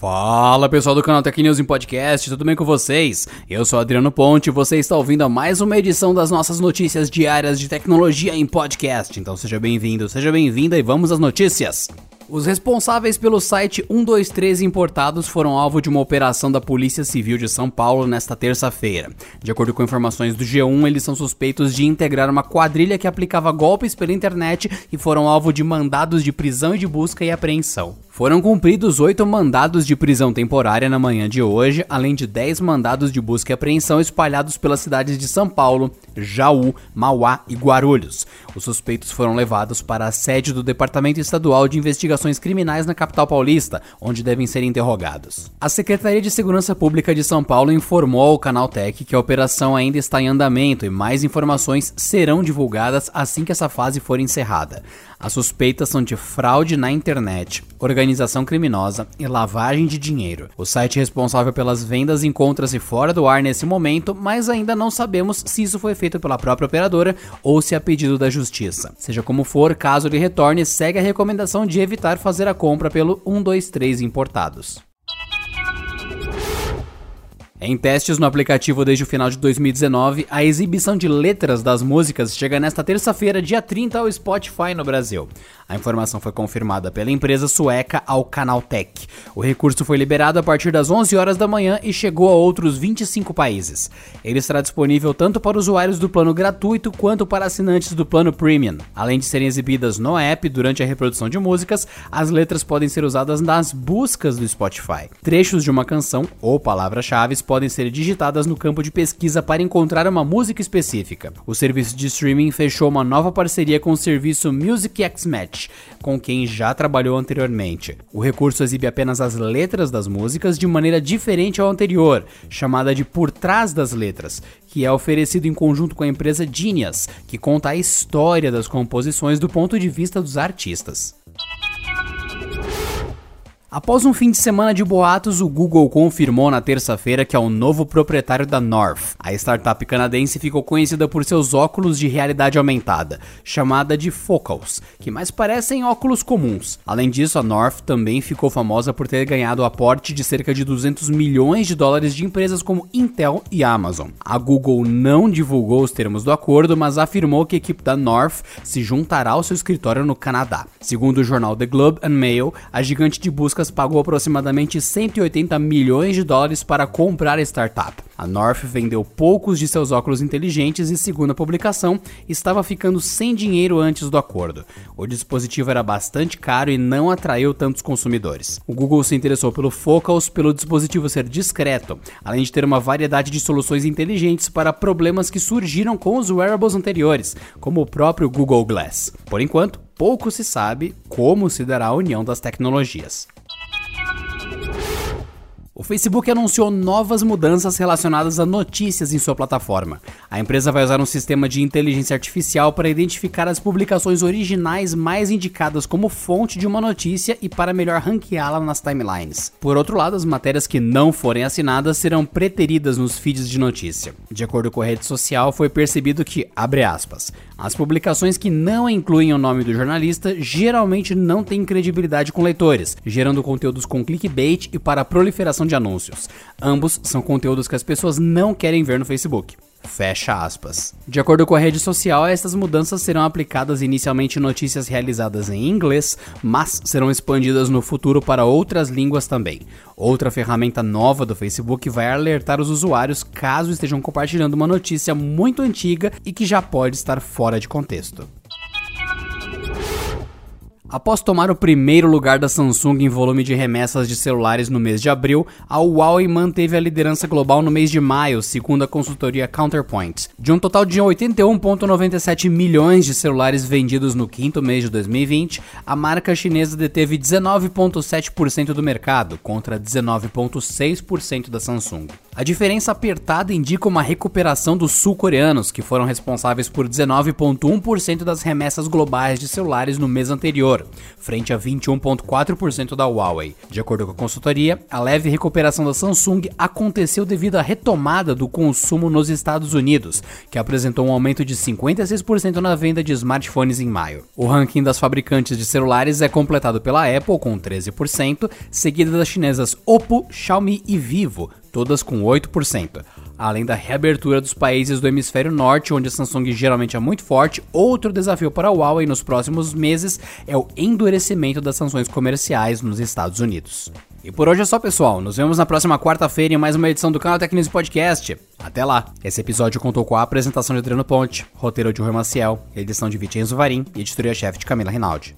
Fala pessoal do canal Tech News em Podcast, tudo bem com vocês? Eu sou Adriano Ponte e você está ouvindo a mais uma edição das nossas notícias diárias de tecnologia em podcast. Então seja bem-vindo, seja bem-vinda e vamos às notícias. Os responsáveis pelo site 123 Importados foram alvo de uma operação da Polícia Civil de São Paulo nesta terça-feira. De acordo com informações do G1, eles são suspeitos de integrar uma quadrilha que aplicava golpes pela internet e foram alvo de mandados de prisão e de busca e apreensão. Foram cumpridos oito mandados de prisão temporária na manhã de hoje, além de dez mandados de busca e apreensão espalhados pelas cidades de São Paulo, Jaú, Mauá e Guarulhos. Os suspeitos foram levados para a sede do Departamento Estadual de Investigações Criminais na capital paulista, onde devem ser interrogados. A Secretaria de Segurança Pública de São Paulo informou ao Canal Tech que a operação ainda está em andamento e mais informações serão divulgadas assim que essa fase for encerrada. As suspeitas são de fraude na internet, organização criminosa e lavagem de dinheiro. O site responsável pelas vendas encontra-se fora do ar nesse momento, mas ainda não sabemos se isso foi feito pela própria operadora ou se a pedido da justiça. Seja como for, caso ele retorne, segue a recomendação de evitar fazer a compra pelo 123 importados. Em testes no aplicativo desde o final de 2019, a exibição de letras das músicas chega nesta terça-feira, dia 30, ao Spotify no Brasil. A informação foi confirmada pela empresa sueca Alcanaltech. O recurso foi liberado a partir das 11 horas da manhã e chegou a outros 25 países. Ele estará disponível tanto para usuários do plano gratuito quanto para assinantes do plano premium. Além de serem exibidas no app durante a reprodução de músicas, as letras podem ser usadas nas buscas do Spotify. Trechos de uma canção ou palavras-chave podem ser digitadas no campo de pesquisa para encontrar uma música específica. O serviço de streaming fechou uma nova parceria com o serviço Music X Match, com quem já trabalhou anteriormente. O recurso exibe apenas as letras das músicas de maneira diferente ao anterior, chamada de Por Trás das Letras, que é oferecido em conjunto com a empresa Genius, que conta a história das composições do ponto de vista dos artistas. Após um fim de semana de boatos, o Google confirmou na terça-feira que é o novo proprietário da North. A startup canadense ficou conhecida por seus óculos de realidade aumentada, chamada de Focals, que mais parecem óculos comuns. Além disso, a North também ficou famosa por ter ganhado aporte de cerca de 200 milhões de dólares de empresas como Intel e Amazon. A Google não divulgou os termos do acordo, mas afirmou que a equipe da North se juntará ao seu escritório no Canadá. Segundo o jornal The Globe and Mail, a gigante de busca pagou aproximadamente 180 milhões de dólares para comprar a startup. A North vendeu poucos de seus óculos inteligentes e, segundo a publicação, estava ficando sem dinheiro antes do acordo. O dispositivo era bastante caro e não atraiu tantos consumidores. O Google se interessou pelo Focals pelo dispositivo ser discreto, além de ter uma variedade de soluções inteligentes para problemas que surgiram com os wearables anteriores, como o próprio Google Glass. Por enquanto, pouco se sabe como se dará a união das tecnologias. O Facebook anunciou novas mudanças relacionadas a notícias em sua plataforma. A empresa vai usar um sistema de inteligência artificial para identificar as publicações originais mais indicadas como fonte de uma notícia e para melhor ranqueá-la nas timelines. Por outro lado, as matérias que não forem assinadas serão preteridas nos feeds de notícia. De acordo com a rede social, foi percebido que, abre aspas, as publicações que não incluem o nome do jornalista geralmente não têm credibilidade com leitores, gerando conteúdos com clickbait e para a proliferação de anúncios. Ambos são conteúdos que as pessoas não querem ver no Facebook. Fecha aspas. De acordo com a rede social, essas mudanças serão aplicadas inicialmente em notícias realizadas em inglês, mas serão expandidas no futuro para outras línguas também. Outra ferramenta nova do Facebook vai alertar os usuários caso estejam compartilhando uma notícia muito antiga e que já pode estar fora de contexto. Após tomar o primeiro lugar da Samsung em volume de remessas de celulares no mês de abril, a Huawei manteve a liderança global no mês de maio, segundo a consultoria Counterpoint. De um total de 81,97 milhões de celulares vendidos no quinto mês de 2020, a marca chinesa deteve 19,7% do mercado, contra 19,6% da Samsung. A diferença apertada indica uma recuperação dos sul-coreanos, que foram responsáveis por 19,1% das remessas globais de celulares no mês anterior, frente a 21,4% da Huawei. De acordo com a consultoria, a leve recuperação da Samsung aconteceu devido à retomada do consumo nos Estados Unidos, que apresentou um aumento de 56% na venda de smartphones em maio. O ranking das fabricantes de celulares é completado pela Apple com 13%, seguida das chinesas Oppo, Xiaomi e Vivo, todas com 8%. Além da reabertura dos países do hemisfério norte, onde a Samsung geralmente é muito forte, outro desafio para a Huawei nos próximos meses é o endurecimento das sanções comerciais nos Estados Unidos. E por hoje é só, pessoal. Nos vemos na próxima quarta-feira em mais uma edição do canal Tecnis Podcast. Até lá! Esse episódio contou com a apresentação de Adriano Ponte, roteiro de Rui Maciel, edição de Vicenzo Varim e editoria-chefe de Camila Rinaldi.